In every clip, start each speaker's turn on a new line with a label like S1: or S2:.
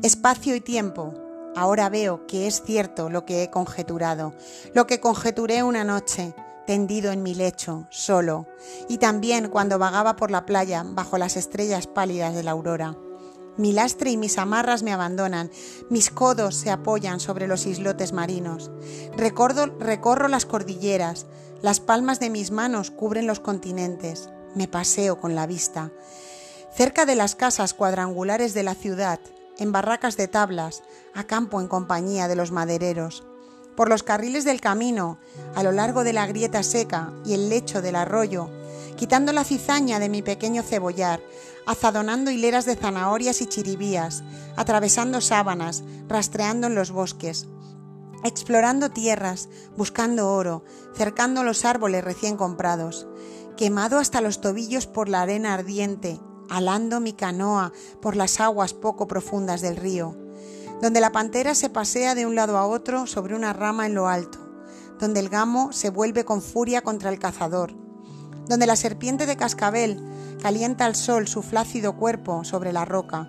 S1: Espacio y tiempo. Ahora veo que es cierto lo que he conjeturado, lo que conjeturé una noche, tendido en mi lecho, solo, y también cuando vagaba por la playa bajo las estrellas pálidas de la aurora. Mi lastre y mis amarras me abandonan, mis codos se apoyan sobre los islotes marinos. recorro las cordilleras, las palmas de mis manos cubren los continentes. Me paseo con la vista. Cerca de las casas cuadrangulares de la ciudad, en barracas de tablas, acampo en compañía de los madereros. Por los carriles del camino, a lo largo de la grieta seca y el lecho del arroyo, quitando la cizaña de mi pequeño cebollar, azadonando hileras de zanahorias y chiribías, atravesando sábanas, rastreando en los bosques, explorando tierras, buscando oro, cercando los árboles recién comprados, quemado hasta los tobillos por la arena ardiente, alando mi canoa por las aguas poco profundas del río, donde la pantera se pasea de un lado a otro sobre una rama en lo alto, donde el gamo se vuelve con furia contra el cazador, donde la serpiente de cascabel calienta al sol su flácido cuerpo sobre la roca,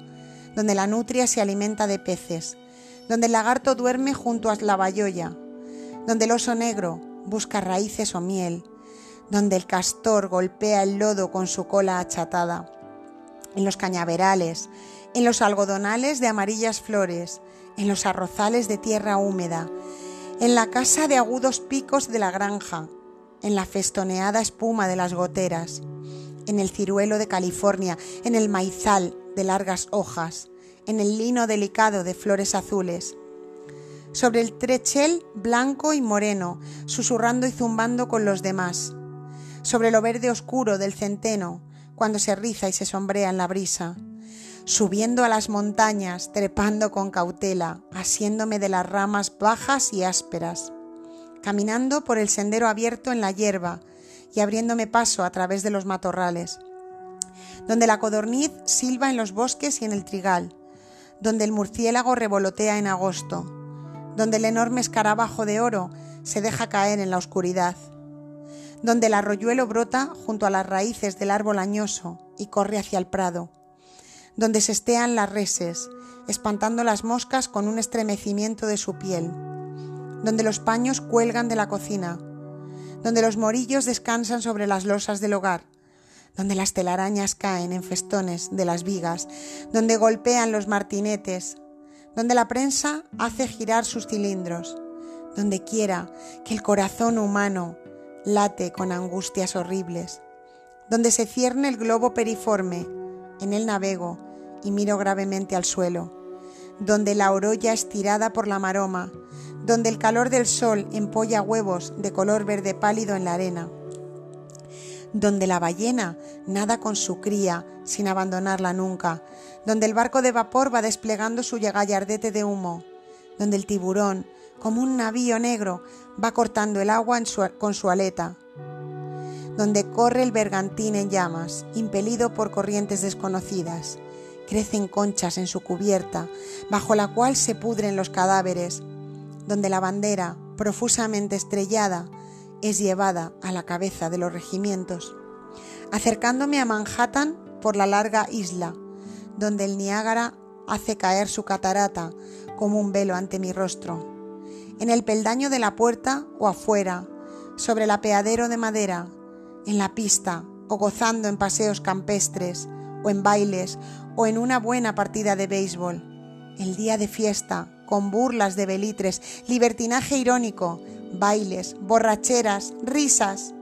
S1: donde la nutria se alimenta de peces, donde el lagarto duerme junto a la bayoya, donde el oso negro busca raíces o miel, donde el castor golpea el lodo con su cola achatada, en los cañaverales, en los algodonales de amarillas flores, en los arrozales de tierra húmeda, en la casa de agudos picos de la granja, en la festoneada espuma de las goteras, en el ciruelo de California, en el maizal de largas hojas, en el lino delicado de flores azules, sobre el trechel blanco y moreno, susurrando y zumbando con los demás, sobre lo verde oscuro del centeno, cuando se riza y se sombrea en la brisa, subiendo a las montañas, trepando con cautela, asiéndome de las ramas bajas y ásperas, caminando por el sendero abierto en la hierba, y abriéndome paso a través de los matorrales, donde la codorniz silba en los bosques y en el trigal, donde el murciélago revolotea en agosto, donde el enorme escarabajo de oro se deja caer en la oscuridad, donde el arroyuelo brota junto a las raíces del árbol añoso y corre hacia el prado, donde se estean las reses, espantando las moscas con un estremecimiento de su piel, donde los paños cuelgan de la cocina, donde los morillos descansan sobre las losas del hogar, donde las telarañas caen en festones de las vigas, donde golpean los martinetes, donde la prensa hace girar sus cilindros, donde quiera que el corazón humano late con angustias horribles, donde se cierne el globo periforme, en él navego y miro gravemente al suelo, donde la orolla estirada por la maroma, donde el calor del sol empolla huevos de color verde pálido en la arena, donde la ballena nada con su cría sin abandonarla nunca, donde el barco de vapor va desplegando su gallardete de humo, donde el tiburón, como un navío negro, va cortando el agua con su aleta, donde corre el bergantín en llamas, impelido por corrientes desconocidas. Crecen conchas en su cubierta, bajo la cual se pudren los cadáveres, donde la bandera, profusamente estrellada, es llevada a la cabeza de los regimientos, acercándome a Manhattan por la larga isla, donde el Niágara hace caer su catarata como un velo ante mi rostro, en el peldaño de la puerta o afuera, sobre el apeadero de madera, en la pista o gozando en paseos campestres o en bailes o en una buena partida de béisbol, el día de fiesta con burlas de belitres, libertinaje irónico, bailes, borracheras, risas,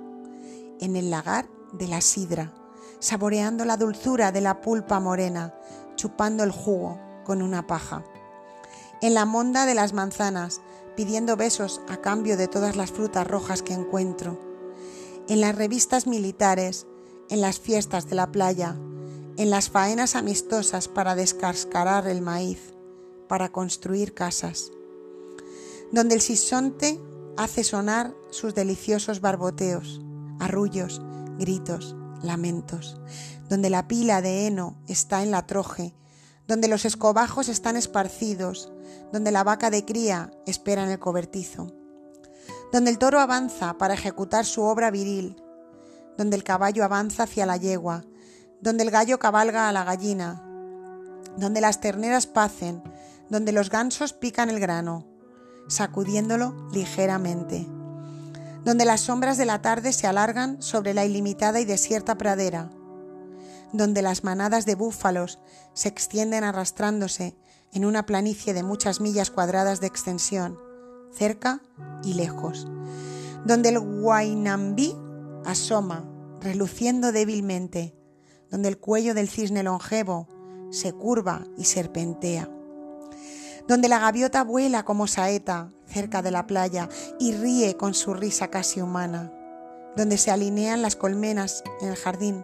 S1: en el lagar de la sidra, saboreando la dulzura de la pulpa morena, chupando el jugo con una paja. En la monda de las manzanas, pidiendo besos a cambio de todas las frutas rojas que encuentro. En las revistas militares, en las fiestas de la playa, en las faenas amistosas para descascarar el maíz para construir casas, donde el sisonte hace sonar sus deliciosos barboteos, arrullos, gritos, lamentos, donde la pila de heno está en la troje, donde los escobajos están esparcidos, donde la vaca de cría espera en el cobertizo, donde el toro avanza para ejecutar su obra viril, donde el caballo avanza hacia la yegua, donde el gallo cabalga a la gallina, donde las terneras pacen, donde los gansos pican el grano, sacudiéndolo ligeramente, donde las sombras de la tarde se alargan sobre la ilimitada y desierta pradera, donde las manadas de búfalos se extienden arrastrándose en una planicie de muchas millas cuadradas de extensión, cerca y lejos, donde el Guainambí asoma, reluciendo débilmente, donde el cuello del cisne longevo se curva y serpentea, donde la gaviota vuela como saeta cerca de la playa y ríe con su risa casi humana, donde se alinean las colmenas en el jardín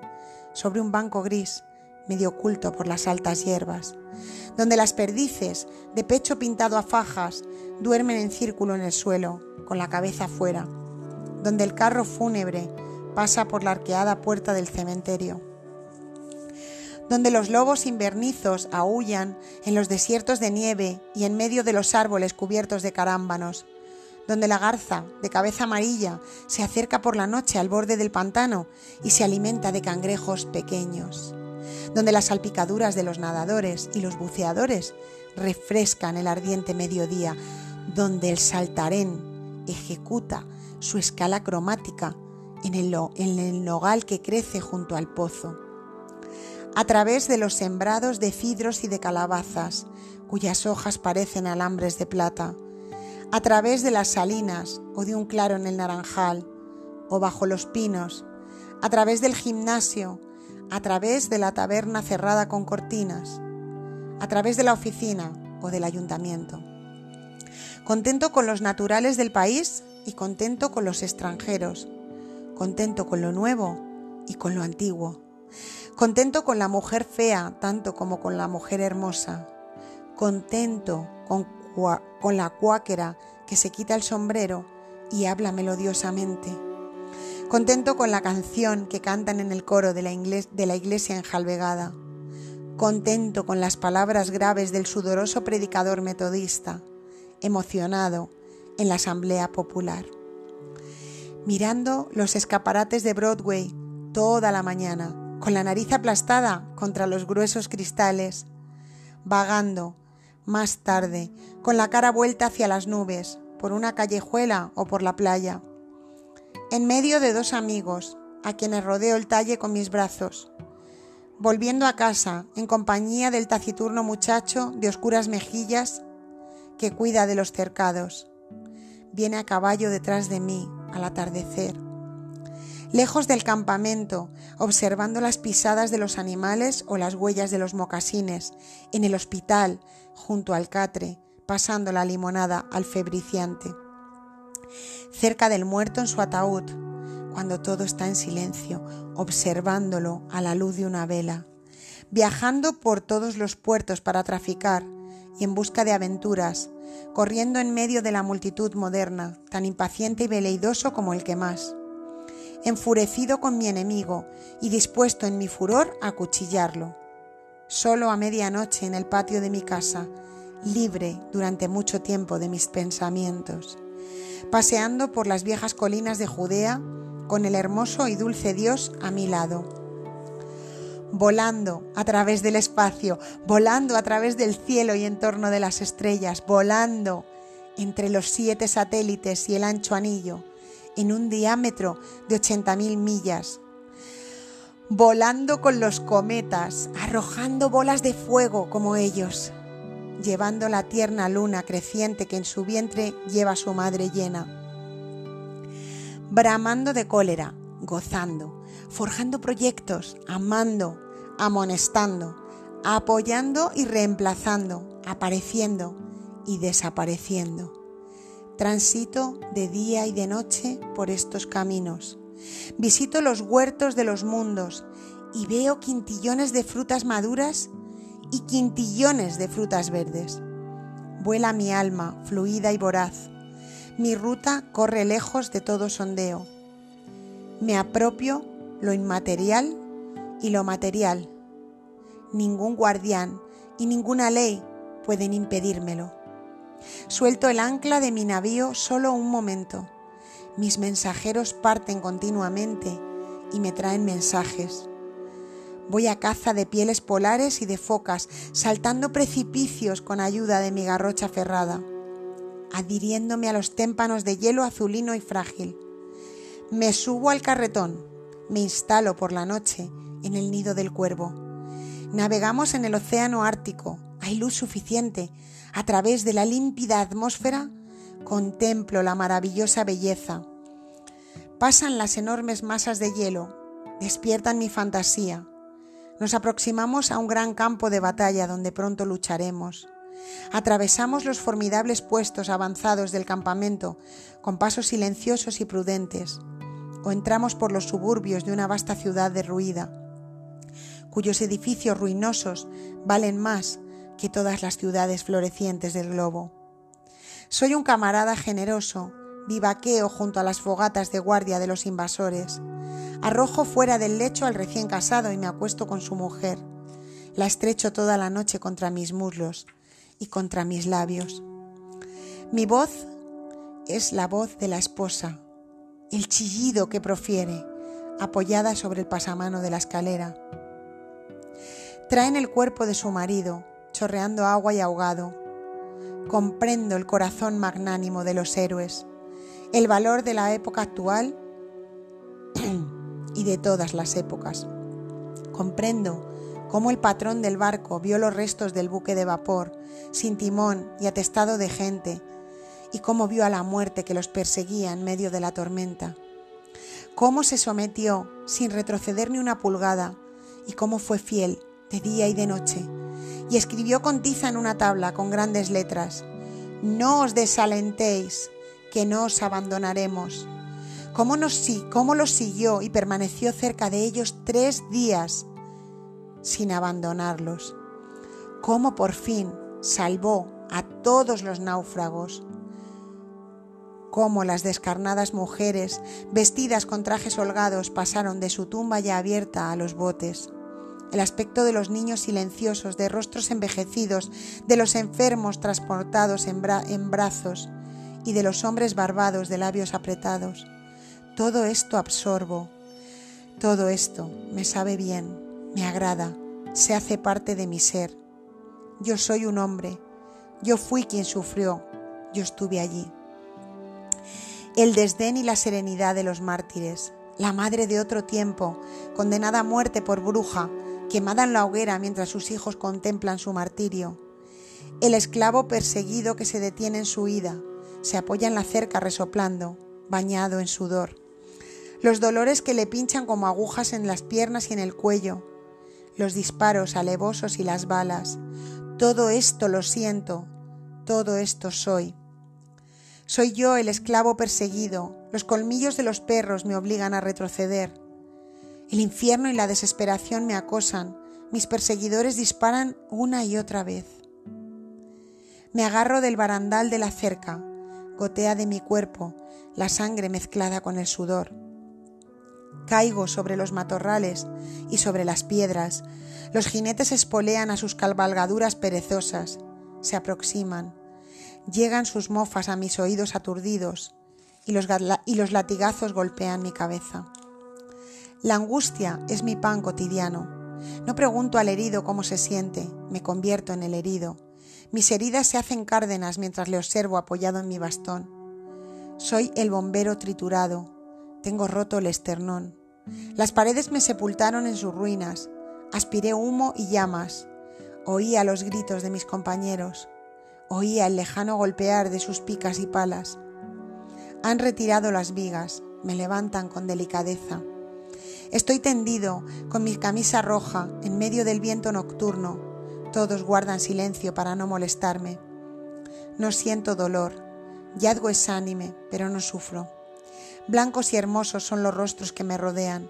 S1: sobre un banco gris medio oculto por las altas hierbas, donde las perdices, de pecho pintado a fajas, duermen en círculo en el suelo, con la cabeza afuera, donde el carro fúnebre pasa por la arqueada puerta del cementerio, donde los lobos invernizos aullan en los desiertos de nieve y en medio de los árboles cubiertos de carámbanos, donde la garza, de cabeza amarilla, se acerca por la noche al borde del pantano y se alimenta de cangrejos pequeños donde las salpicaduras de los nadadores y los buceadores refrescan el ardiente mediodía, donde el saltarén ejecuta su escala cromática en el, en el nogal que crece junto al pozo. A través de los sembrados de cidros y de calabazas, cuyas hojas parecen alambres de plata, a través de las salinas o de un claro en el naranjal, o bajo los pinos, a través del gimnasio, a través de la taberna cerrada con cortinas, a través de la oficina o del ayuntamiento. Contento con los naturales del país y contento con los extranjeros. Contento con lo nuevo y con lo antiguo. Contento con la mujer fea tanto como con la mujer hermosa. Contento con, con la cuáquera que se quita el sombrero y habla melodiosamente contento con la canción que cantan en el coro de la, iglesia enjalvegada, contento con las palabras graves del sudoroso predicador metodista, emocionado en la asamblea popular. Mirando los escaparates de Broadway toda la mañana, con la nariz aplastada contra los gruesos cristales, vagando más tarde, con la cara vuelta hacia las nubes, por una callejuela o por la playa, en medio de dos amigos, a quienes rodeo el talle con mis brazos, volviendo a casa en compañía del taciturno muchacho de oscuras mejillas que cuida de los cercados. Viene a caballo detrás de mí al atardecer. Lejos del campamento, observando las pisadas de los animales o las huellas de los mocasines, en el hospital, junto al catre, pasando la limonada al febriciante cerca del muerto en su ataúd, cuando todo está en silencio, observándolo a la luz de una vela, viajando por todos los puertos para traficar y en busca de aventuras, corriendo en medio de la multitud moderna, tan impaciente y veleidoso como el que más, enfurecido con mi enemigo y dispuesto en mi furor a cuchillarlo. Solo a medianoche en el patio de mi casa, libre durante mucho tiempo de mis pensamientos paseando por las viejas colinas de Judea con el hermoso y dulce Dios a mi lado. Volando a través del espacio, volando a través del cielo y en torno de las estrellas, volando entre los siete satélites y el ancho anillo, en un diámetro de 80.000 millas, volando con los cometas, arrojando bolas de fuego como ellos, llevando la tierna luna creciente que en su vientre lleva su madre llena. Bramando de cólera, gozando, forjando proyectos, amando, amonestando, apoyando y reemplazando, apareciendo y desapareciendo. Transito de día y de noche por estos caminos. Visito los huertos de los mundos y veo quintillones de frutas maduras y quintillones de frutas verdes. Vuela mi alma, fluida y voraz. Mi ruta corre lejos de todo sondeo. Me apropio lo inmaterial y lo material. Ningún guardián y ninguna ley pueden impedírmelo. Suelto el ancla de mi navío solo un momento. Mis mensajeros parten continuamente y me traen mensajes Voy a caza de pieles polares y de focas, saltando precipicios con ayuda de mi garrocha ferrada, adhiriéndome a los témpanos de hielo azulino y frágil. Me subo al carretón, me instalo por la noche en el nido del cuervo. Navegamos en el océano Ártico, hay luz suficiente. A través de la límpida atmósfera contemplo la maravillosa belleza. Pasan las enormes masas de hielo, despiertan mi fantasía. Nos aproximamos a un gran campo de batalla donde pronto lucharemos. Atravesamos los formidables puestos avanzados del campamento con pasos silenciosos y prudentes, o entramos por los suburbios de una vasta ciudad derruida, cuyos edificios ruinosos valen más que todas las ciudades florecientes del globo. Soy un camarada generoso, vivaqueo junto a las fogatas de guardia de los invasores. Arrojo fuera del lecho al recién casado y me acuesto con su mujer. La estrecho toda la noche contra mis muslos y contra mis labios. Mi voz es la voz de la esposa, el chillido que profiere, apoyada sobre el pasamano de la escalera. Traen el cuerpo de su marido, chorreando agua y ahogado. Comprendo el corazón magnánimo de los héroes, el valor de la época actual y de todas las épocas. Comprendo cómo el patrón del barco vio los restos del buque de vapor, sin timón y atestado de gente, y cómo vio a la muerte que los perseguía en medio de la tormenta. Cómo se sometió sin retroceder ni una pulgada, y cómo fue fiel de día y de noche, y escribió con tiza en una tabla con grandes letras, No os desalentéis, que no os abandonaremos. Cómo, nos, cómo los siguió y permaneció cerca de ellos tres días sin abandonarlos. Cómo por fin salvó a todos los náufragos. Cómo las descarnadas mujeres, vestidas con trajes holgados, pasaron de su tumba ya abierta a los botes el aspecto de los niños silenciosos, de rostros envejecidos, de los enfermos transportados en, brazos y de los hombres barbados de labios apretados. Todo esto absorbo, todo esto me sabe bien, me agrada, se hace parte de mi ser. Yo soy un hombre, yo fui quien sufrió, yo estuve allí. El desdén y la serenidad de los mártires, la madre de otro tiempo, condenada a muerte por bruja, quemada en la hoguera mientras sus hijos contemplan su martirio. El esclavo perseguido que se detiene en su huida, se apoya en la cerca resoplando, bañado en sudor. Los dolores que le pinchan como agujas en las piernas y en el cuello, los disparos alevosos y las balas. Todo esto lo siento, todo esto soy. Soy yo el esclavo perseguido, los colmillos de los perros me obligan a retroceder. El infierno y la desesperación me acosan, mis perseguidores disparan una y otra vez. Me agarro del barandal de la cerca, gotea de mi cuerpo la sangre mezclada con el sudor. Caigo sobre los matorrales y sobre las piedras. Los jinetes espolean a sus cabalgaduras perezosas, se aproximan, llegan sus mofas a mis oídos aturdidos y los, y los latigazos golpean mi cabeza. La angustia es mi pan cotidiano. No pregunto al herido cómo se siente, me convierto en el herido. Mis heridas se hacen cárdenas mientras le observo apoyado en mi bastón. Soy el bombero triturado, tengo roto el esternón. Las paredes me sepultaron en sus ruinas, aspiré humo y llamas, oía los gritos de mis compañeros, oía el lejano golpear de sus picas y palas. Han retirado las vigas, me levantan con delicadeza. Estoy tendido, con mi camisa roja, en medio del viento nocturno. Todos guardan silencio para no molestarme. No siento dolor. Yadgo es ánime, pero no sufro. Blancos y hermosos son los rostros que me rodean.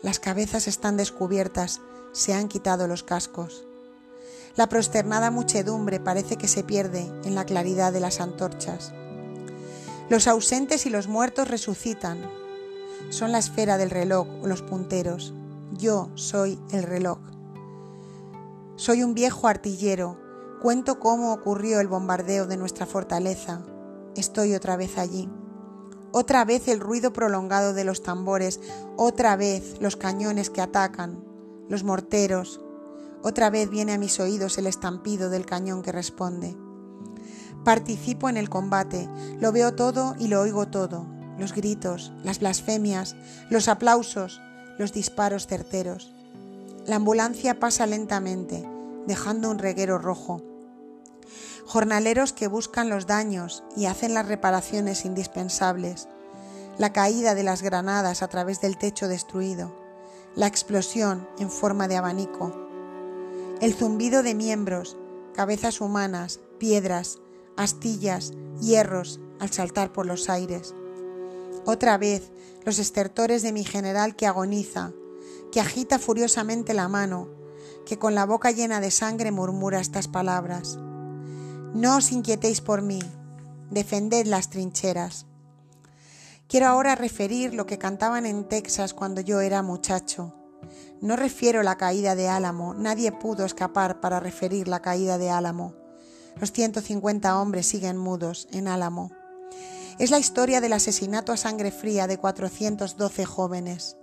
S1: Las cabezas están descubiertas, se han quitado los cascos. La prosternada muchedumbre parece que se pierde en la claridad de las antorchas. Los ausentes y los muertos resucitan, son la esfera del reloj o los punteros. Yo soy el reloj. Soy un viejo artillero. Cuento cómo ocurrió el bombardeo de nuestra fortaleza. Estoy otra vez allí. Otra vez el ruido prolongado de los tambores, otra vez los cañones que atacan, los morteros. Otra vez viene a mis oídos el estampido del cañón que responde. Participo en el combate, lo veo todo y lo oigo todo, los gritos, las blasfemias, los aplausos, los disparos certeros. La ambulancia pasa lentamente, dejando un reguero rojo. Jornaleros que buscan los daños y hacen las reparaciones indispensables. La caída de las granadas a través del techo destruido. La explosión en forma de abanico. El zumbido de miembros, cabezas humanas, piedras, astillas, hierros al saltar por los aires. Otra vez los estertores de mi general que agoniza, que agita furiosamente la mano, que con la boca llena de sangre murmura estas palabras. No os inquietéis por mí, defended las trincheras. Quiero ahora referir lo que cantaban en Texas cuando yo era muchacho. No refiero la caída de Álamo, nadie pudo escapar para referir la caída de Álamo. Los 150 hombres siguen mudos en Álamo. Es la historia del asesinato a sangre fría de 412 jóvenes.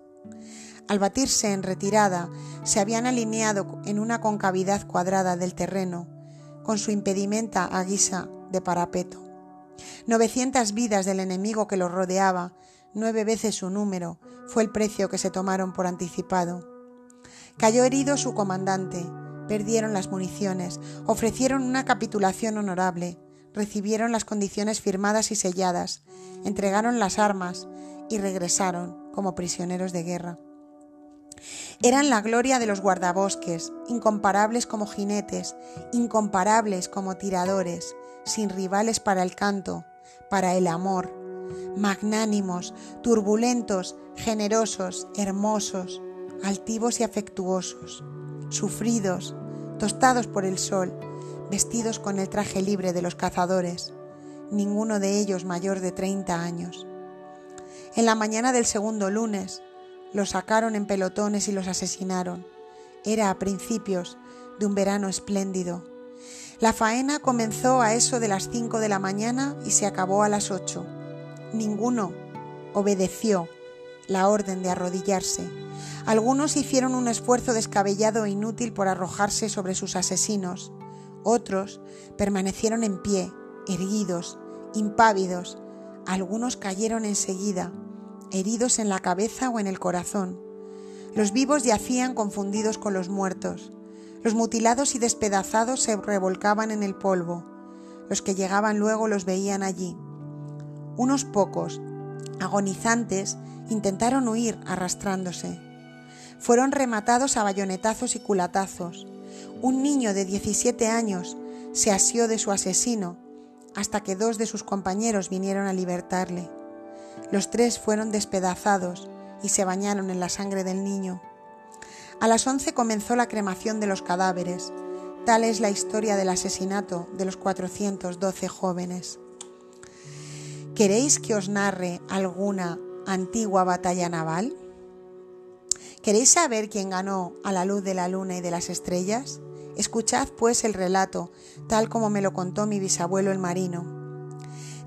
S1: Al batirse en retirada, se habían alineado en una concavidad cuadrada del terreno, con su impedimenta a guisa de parapeto. 900 vidas del enemigo que los rodeaba, nueve veces su número, fue el precio que se tomaron por anticipado. Cayó herido su comandante, perdieron las municiones, ofrecieron una capitulación honorable, recibieron las condiciones firmadas y selladas, entregaron las armas y regresaron como prisioneros de guerra. Eran la gloria de los guardabosques, incomparables como jinetes, incomparables como tiradores, sin rivales para el canto, para el amor, magnánimos, turbulentos, generosos, hermosos, altivos y afectuosos, sufridos, tostados por el sol, vestidos con el traje libre de los cazadores, ninguno de ellos mayor de 30 años. En la mañana del segundo lunes, los sacaron en pelotones y los asesinaron. Era a principios de un verano espléndido. La faena comenzó a eso de las cinco de la mañana y se acabó a las ocho. Ninguno obedeció la orden de arrodillarse. Algunos hicieron un esfuerzo descabellado e inútil por arrojarse sobre sus asesinos. Otros permanecieron en pie, erguidos, impávidos. Algunos cayeron enseguida heridos en la cabeza o en el corazón. Los vivos yacían confundidos con los muertos. Los mutilados y despedazados se revolcaban en el polvo. Los que llegaban luego los veían allí. Unos pocos, agonizantes, intentaron huir arrastrándose. Fueron rematados a bayonetazos y culatazos. Un niño de 17 años se asió de su asesino hasta que dos de sus compañeros vinieron a libertarle. Los tres fueron despedazados y se bañaron en la sangre del niño. A las once comenzó la cremación de los cadáveres. Tal es la historia del asesinato de los 412 jóvenes. ¿Queréis que os narre alguna antigua batalla naval? ¿Queréis saber quién ganó a la luz de la luna y de las estrellas? Escuchad pues el relato, tal como me lo contó mi bisabuelo el marino.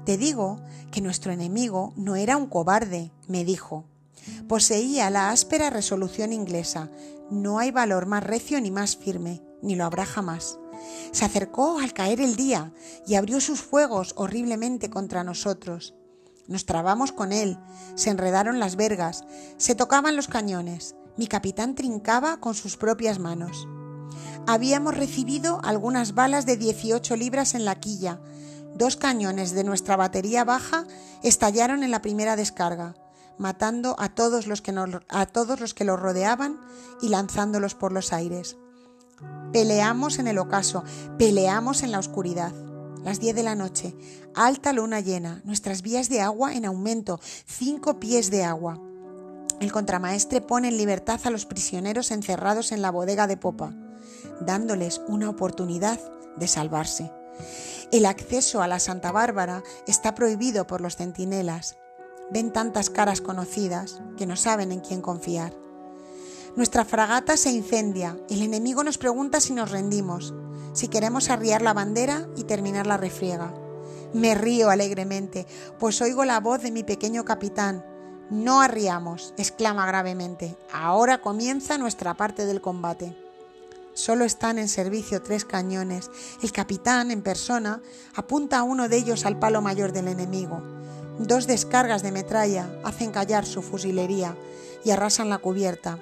S1: Te digo que nuestro enemigo no era un cobarde, me dijo. Poseía la áspera resolución inglesa. No hay valor más recio ni más firme, ni lo habrá jamás. Se acercó al caer el día y abrió sus fuegos horriblemente contra nosotros. Nos trabamos con él, se enredaron las vergas, se tocaban los cañones. Mi capitán trincaba con sus propias manos. Habíamos recibido algunas balas de 18 libras en la quilla, Dos cañones de nuestra batería baja estallaron en la primera descarga, matando a todos los que, a todos los, que los rodeaban y lanzándolos por los aires. Peleamos en el ocaso, peleamos en la oscuridad. Las diez de la noche, alta luna llena, nuestras vías de agua en aumento, cinco pies de agua. El contramaestre pone en libertad a los prisioneros encerrados en la bodega de popa, dándoles una oportunidad de salvarse. El acceso a la Santa Bárbara está prohibido por los centinelas. Ven tantas caras conocidas que no saben en quién confiar. Nuestra fragata se incendia. El enemigo nos pregunta si nos rendimos, si queremos arriar la bandera y terminar la refriega. Me río alegremente, pues oigo la voz de mi pequeño capitán. No arriamos, exclama gravemente. Ahora comienza nuestra parte del combate. Solo están en servicio tres cañones. El capitán, en persona, apunta a uno de ellos al palo mayor del enemigo. Dos descargas de metralla hacen callar su fusilería y arrasan la cubierta.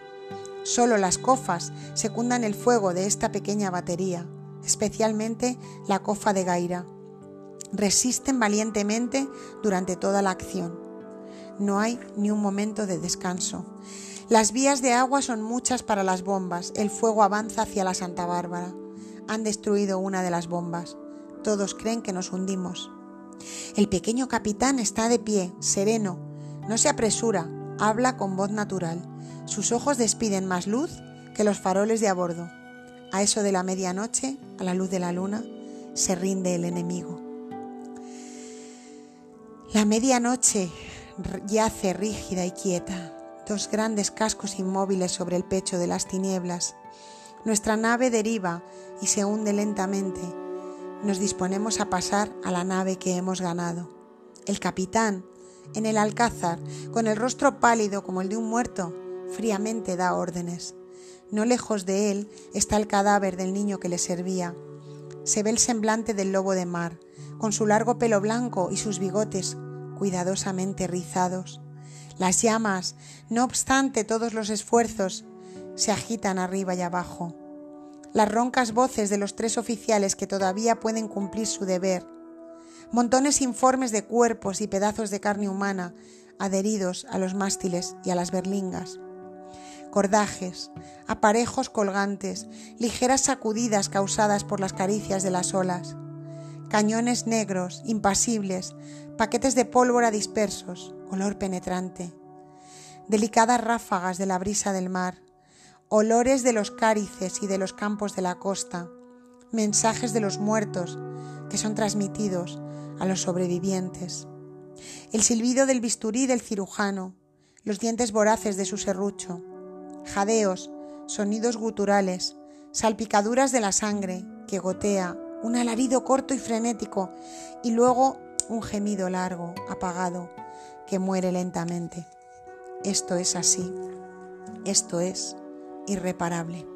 S1: Solo las cofas secundan el fuego de esta pequeña batería, especialmente la cofa de Gaira. Resisten valientemente durante toda la acción. No hay ni un momento de descanso. Las vías de agua son muchas para las bombas. El fuego avanza hacia la Santa Bárbara. Han destruido una de las bombas. Todos creen que nos hundimos. El pequeño capitán está de pie, sereno. No se apresura, habla con voz natural. Sus ojos despiden más luz que los faroles de a bordo. A eso de la medianoche, a la luz de la luna, se rinde el enemigo. La medianoche yace rígida y quieta, dos grandes cascos inmóviles sobre el pecho de las tinieblas. Nuestra nave deriva y se hunde lentamente. Nos disponemos a pasar a la nave que hemos ganado. El capitán, en el alcázar, con el rostro pálido como el de un muerto, fríamente da órdenes. No lejos de él está el cadáver del niño que le servía. Se ve el semblante del lobo de mar, con su largo pelo blanco y sus bigotes cuidadosamente rizados. Las llamas, no obstante todos los esfuerzos, se agitan arriba y abajo. Las roncas voces de los tres oficiales que todavía pueden cumplir su deber. Montones informes de cuerpos y pedazos de carne humana adheridos a los mástiles y a las berlingas cordajes, aparejos colgantes, ligeras sacudidas causadas por las caricias de las olas, cañones negros, impasibles, paquetes de pólvora dispersos, olor penetrante, delicadas ráfagas de la brisa del mar, olores de los cárices y de los campos de la costa, mensajes de los muertos que son transmitidos a los sobrevivientes, el silbido del bisturí del cirujano, los dientes voraces de su serrucho, jadeos, sonidos guturales, salpicaduras de la sangre que gotea, un alarido corto y frenético y luego un gemido largo, apagado, que muere lentamente. Esto es así. Esto es irreparable.